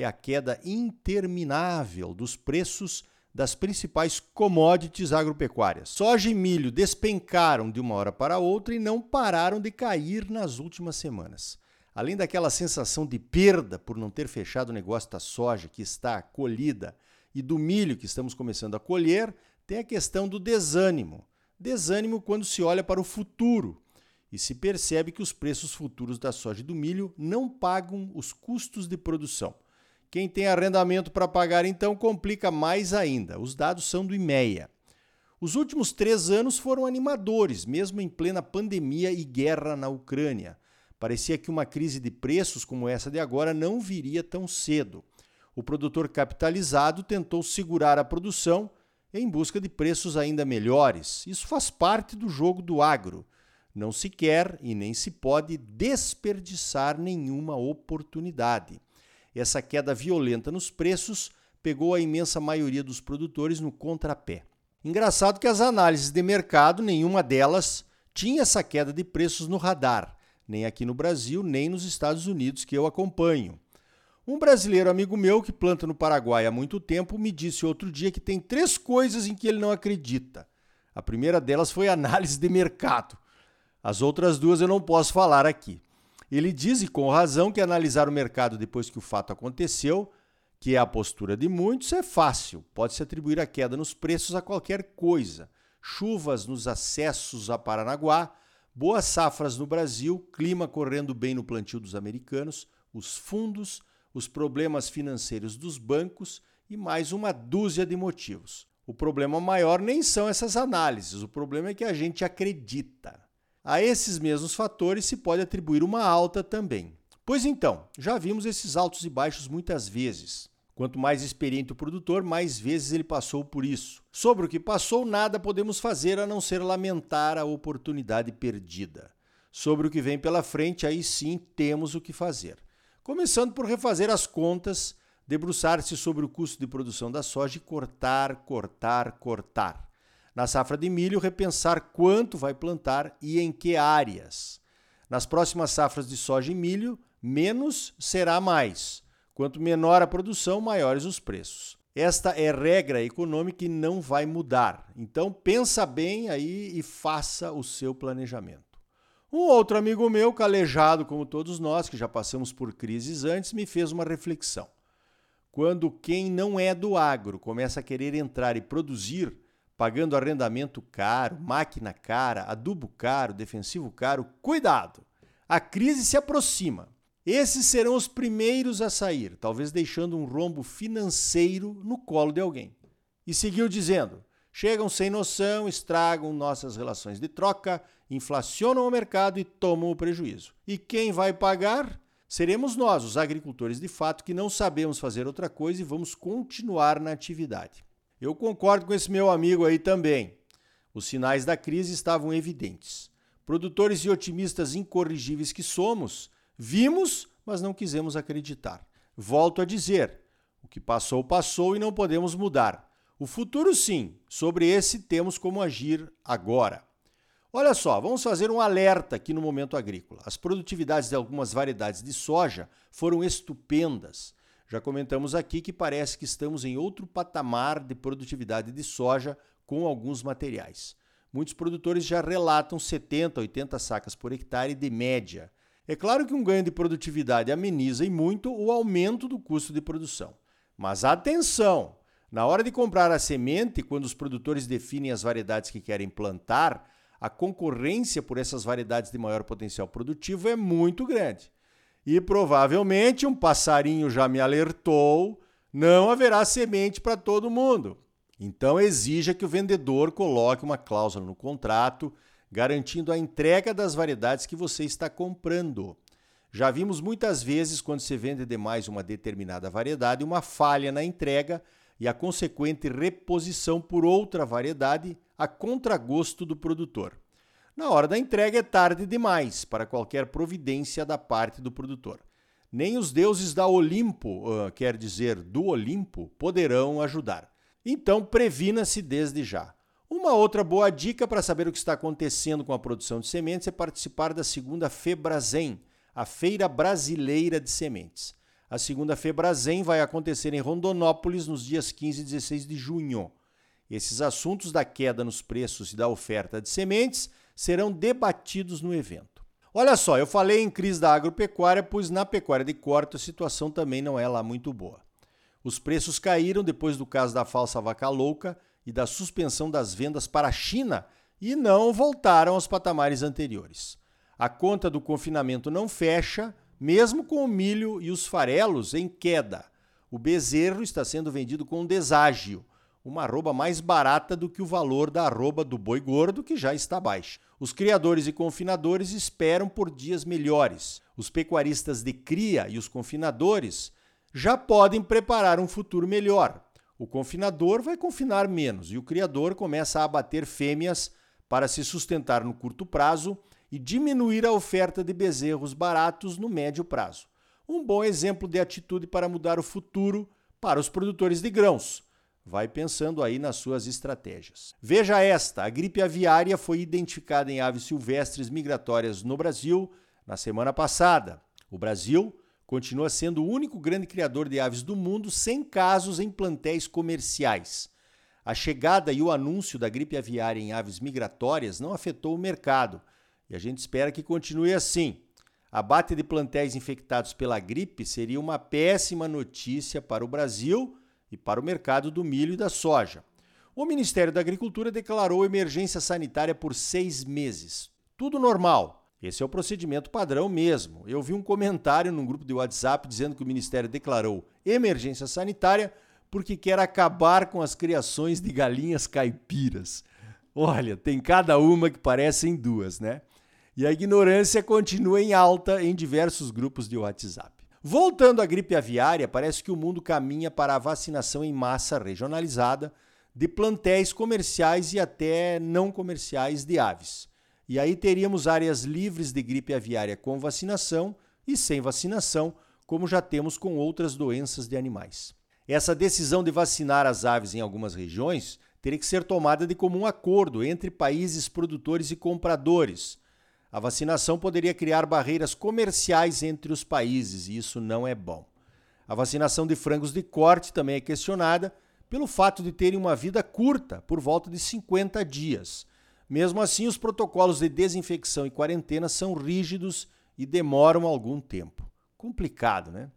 é a queda interminável dos preços das principais commodities agropecuárias. Soja e milho despencaram de uma hora para outra e não pararam de cair nas últimas semanas. Além daquela sensação de perda por não ter fechado o negócio da soja que está colhida e do milho que estamos começando a colher, tem a questão do desânimo. Desânimo quando se olha para o futuro e se percebe que os preços futuros da soja e do milho não pagam os custos de produção. Quem tem arrendamento para pagar, então, complica mais ainda. Os dados são do IMEA. Os últimos três anos foram animadores, mesmo em plena pandemia e guerra na Ucrânia. Parecia que uma crise de preços como essa de agora não viria tão cedo. O produtor capitalizado tentou segurar a produção em busca de preços ainda melhores. Isso faz parte do jogo do agro. Não se quer e nem se pode desperdiçar nenhuma oportunidade. Essa queda violenta nos preços pegou a imensa maioria dos produtores no contrapé. Engraçado que as análises de mercado, nenhuma delas tinha essa queda de preços no radar, nem aqui no Brasil, nem nos Estados Unidos, que eu acompanho. Um brasileiro amigo meu que planta no Paraguai há muito tempo me disse outro dia que tem três coisas em que ele não acredita. A primeira delas foi análise de mercado. As outras duas eu não posso falar aqui. Ele diz, e com razão, que analisar o mercado depois que o fato aconteceu, que é a postura de muitos, é fácil. Pode-se atribuir a queda nos preços a qualquer coisa. Chuvas nos acessos a Paranaguá, boas safras no Brasil, clima correndo bem no plantio dos americanos, os fundos, os problemas financeiros dos bancos e mais uma dúzia de motivos. O problema maior nem são essas análises, o problema é que a gente acredita. A esses mesmos fatores se pode atribuir uma alta também. Pois então, já vimos esses altos e baixos muitas vezes. Quanto mais experiente o produtor, mais vezes ele passou por isso. Sobre o que passou, nada podemos fazer a não ser lamentar a oportunidade perdida. Sobre o que vem pela frente, aí sim temos o que fazer. Começando por refazer as contas, debruçar-se sobre o custo de produção da soja e cortar, cortar, cortar. Na safra de milho, repensar quanto vai plantar e em que áreas. Nas próximas safras de soja e milho, menos será mais. Quanto menor a produção, maiores os preços. Esta é regra econômica e não vai mudar. Então pensa bem aí e faça o seu planejamento. Um outro amigo meu, calejado como todos nós, que já passamos por crises antes, me fez uma reflexão. Quando quem não é do agro começa a querer entrar e produzir, pagando arrendamento caro, máquina cara, adubo caro, defensivo caro, cuidado! A crise se aproxima. Esses serão os primeiros a sair, talvez deixando um rombo financeiro no colo de alguém. E seguiu dizendo: chegam sem noção, estragam nossas relações de troca, inflacionam o mercado e tomam o prejuízo. E quem vai pagar? Seremos nós, os agricultores de fato, que não sabemos fazer outra coisa e vamos continuar na atividade. Eu concordo com esse meu amigo aí também. Os sinais da crise estavam evidentes. Produtores e otimistas incorrigíveis que somos, vimos, mas não quisemos acreditar. Volto a dizer: o que passou, passou e não podemos mudar. O futuro, sim, sobre esse temos como agir agora. Olha só, vamos fazer um alerta aqui no momento agrícola. As produtividades de algumas variedades de soja foram estupendas. Já comentamos aqui que parece que estamos em outro patamar de produtividade de soja com alguns materiais. Muitos produtores já relatam 70, 80 sacas por hectare de média. É claro que um ganho de produtividade ameniza e muito o aumento do custo de produção. Mas atenção! Na hora de comprar a semente, quando os produtores definem as variedades que querem plantar, a concorrência por essas variedades de maior potencial produtivo é muito grande. E provavelmente um passarinho já me alertou: não haverá semente para todo mundo. Então exija que o vendedor coloque uma cláusula no contrato garantindo a entrega das variedades que você está comprando. Já vimos muitas vezes quando se vende demais uma determinada variedade, uma falha na entrega e a consequente reposição por outra variedade a contragosto do produtor. Na hora da entrega é tarde demais para qualquer providência da parte do produtor. Nem os deuses da Olimpo, uh, quer dizer, do Olimpo, poderão ajudar. Então, previna-se desde já. Uma outra boa dica para saber o que está acontecendo com a produção de sementes é participar da segunda Febrazen, a Feira Brasileira de Sementes. A segunda Febrazen vai acontecer em Rondonópolis nos dias 15 e 16 de junho. Esses assuntos da queda nos preços e da oferta de sementes serão debatidos no evento. Olha só, eu falei em crise da agropecuária, pois na pecuária de corte a situação também não é lá muito boa. Os preços caíram depois do caso da falsa vaca louca e da suspensão das vendas para a China e não voltaram aos patamares anteriores. A conta do confinamento não fecha, mesmo com o milho e os farelos em queda. O bezerro está sendo vendido com deságio, uma arroba mais barata do que o valor da arroba do boi gordo, que já está baixo. Os criadores e confinadores esperam por dias melhores. Os pecuaristas de cria e os confinadores já podem preparar um futuro melhor. O confinador vai confinar menos e o criador começa a abater fêmeas para se sustentar no curto prazo e diminuir a oferta de bezerros baratos no médio prazo. Um bom exemplo de atitude para mudar o futuro para os produtores de grãos. Vai pensando aí nas suas estratégias. Veja esta: a gripe aviária foi identificada em aves silvestres migratórias no Brasil na semana passada. O Brasil continua sendo o único grande criador de aves do mundo sem casos em plantéis comerciais. A chegada e o anúncio da gripe aviária em aves migratórias não afetou o mercado e a gente espera que continue assim. Abate de plantéis infectados pela gripe seria uma péssima notícia para o Brasil e para o mercado do milho e da soja. O Ministério da Agricultura declarou emergência sanitária por seis meses. Tudo normal. Esse é o procedimento padrão mesmo. Eu vi um comentário num grupo de WhatsApp dizendo que o Ministério declarou emergência sanitária porque quer acabar com as criações de galinhas caipiras. Olha, tem cada uma que parecem duas, né? E a ignorância continua em alta em diversos grupos de WhatsApp. Voltando à gripe aviária, parece que o mundo caminha para a vacinação em massa regionalizada de plantéis comerciais e até não comerciais de aves. E aí teríamos áreas livres de gripe aviária com vacinação e sem vacinação, como já temos com outras doenças de animais. Essa decisão de vacinar as aves em algumas regiões teria que ser tomada de comum acordo entre países produtores e compradores a vacinação poderia criar barreiras comerciais entre os países e isso não é bom. A vacinação de frangos de corte também é questionada pelo fato de terem uma vida curta, por volta de 50 dias. Mesmo assim, os protocolos de desinfecção e quarentena são rígidos e demoram algum tempo. Complicado, né?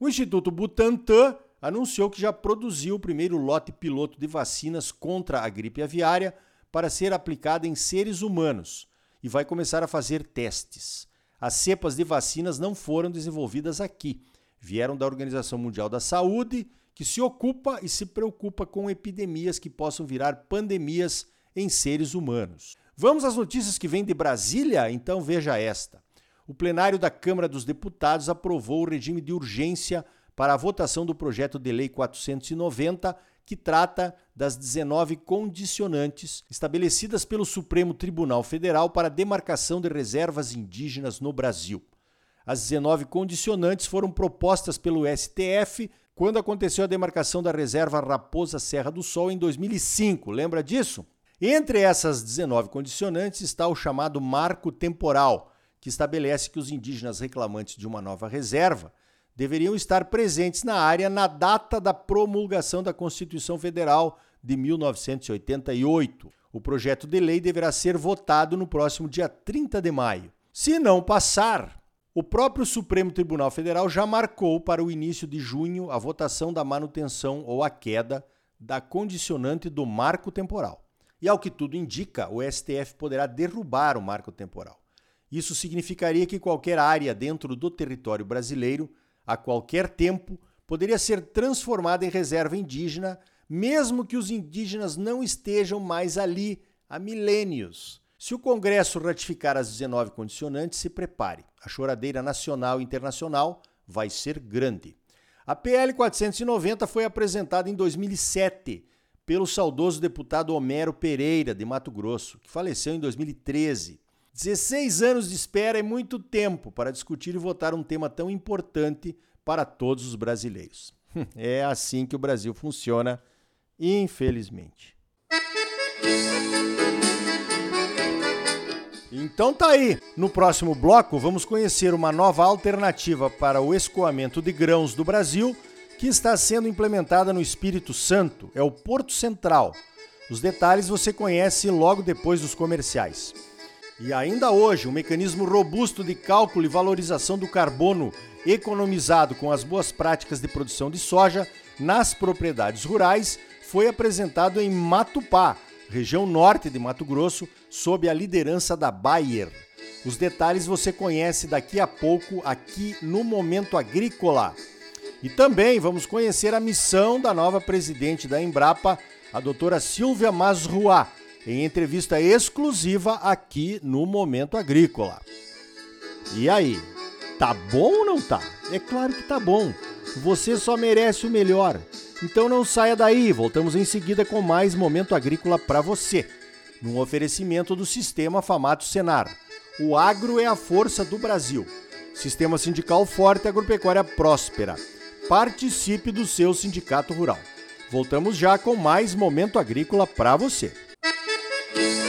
O Instituto Butantan anunciou que já produziu o primeiro lote piloto de vacinas contra a gripe aviária para ser aplicada em seres humanos e vai começar a fazer testes. As cepas de vacinas não foram desenvolvidas aqui, vieram da Organização Mundial da Saúde, que se ocupa e se preocupa com epidemias que possam virar pandemias em seres humanos. Vamos às notícias que vêm de Brasília? Então veja esta. O plenário da Câmara dos Deputados aprovou o regime de urgência para a votação do projeto de lei 490 que trata das 19 condicionantes estabelecidas pelo Supremo Tribunal Federal para demarcação de reservas indígenas no Brasil. As 19 condicionantes foram propostas pelo STF quando aconteceu a demarcação da reserva Raposa Serra do Sol em 2005. Lembra disso? Entre essas 19 condicionantes está o chamado marco temporal, que estabelece que os indígenas reclamantes de uma nova reserva deveriam estar presentes na área na data da promulgação da Constituição Federal de 1988. O projeto de lei deverá ser votado no próximo dia 30 de maio. Se não passar, o próprio Supremo Tribunal Federal já marcou para o início de junho a votação da manutenção ou a queda da condicionante do marco temporal. E ao que tudo indica, o STF poderá derrubar o marco temporal. Isso significaria que qualquer área dentro do território brasileiro a qualquer tempo, poderia ser transformada em reserva indígena, mesmo que os indígenas não estejam mais ali há milênios. Se o Congresso ratificar as 19 condicionantes, se prepare. A choradeira nacional e internacional vai ser grande. A PL 490 foi apresentada em 2007 pelo saudoso deputado Homero Pereira, de Mato Grosso, que faleceu em 2013. 16 anos de espera é muito tempo para discutir e votar um tema tão importante para todos os brasileiros. É assim que o Brasil funciona, infelizmente. Então tá aí. No próximo bloco vamos conhecer uma nova alternativa para o escoamento de grãos do Brasil que está sendo implementada no Espírito Santo. É o Porto Central. Os detalhes você conhece logo depois dos comerciais. E ainda hoje, um mecanismo robusto de cálculo e valorização do carbono economizado com as boas práticas de produção de soja nas propriedades rurais foi apresentado em Matupá, região norte de Mato Grosso, sob a liderança da Bayer. Os detalhes você conhece daqui a pouco aqui no Momento Agrícola. E também vamos conhecer a missão da nova presidente da Embrapa, a doutora Silvia Masruá, em entrevista exclusiva aqui no Momento Agrícola. E aí, tá bom ou não tá? É claro que tá bom. Você só merece o melhor. Então não saia daí, voltamos em seguida com mais Momento Agrícola para você, num oferecimento do Sistema Famato Senar. O agro é a força do Brasil. Sistema sindical forte, agropecuária próspera. Participe do seu sindicato rural. Voltamos já com mais Momento Agrícola para você. Thank you.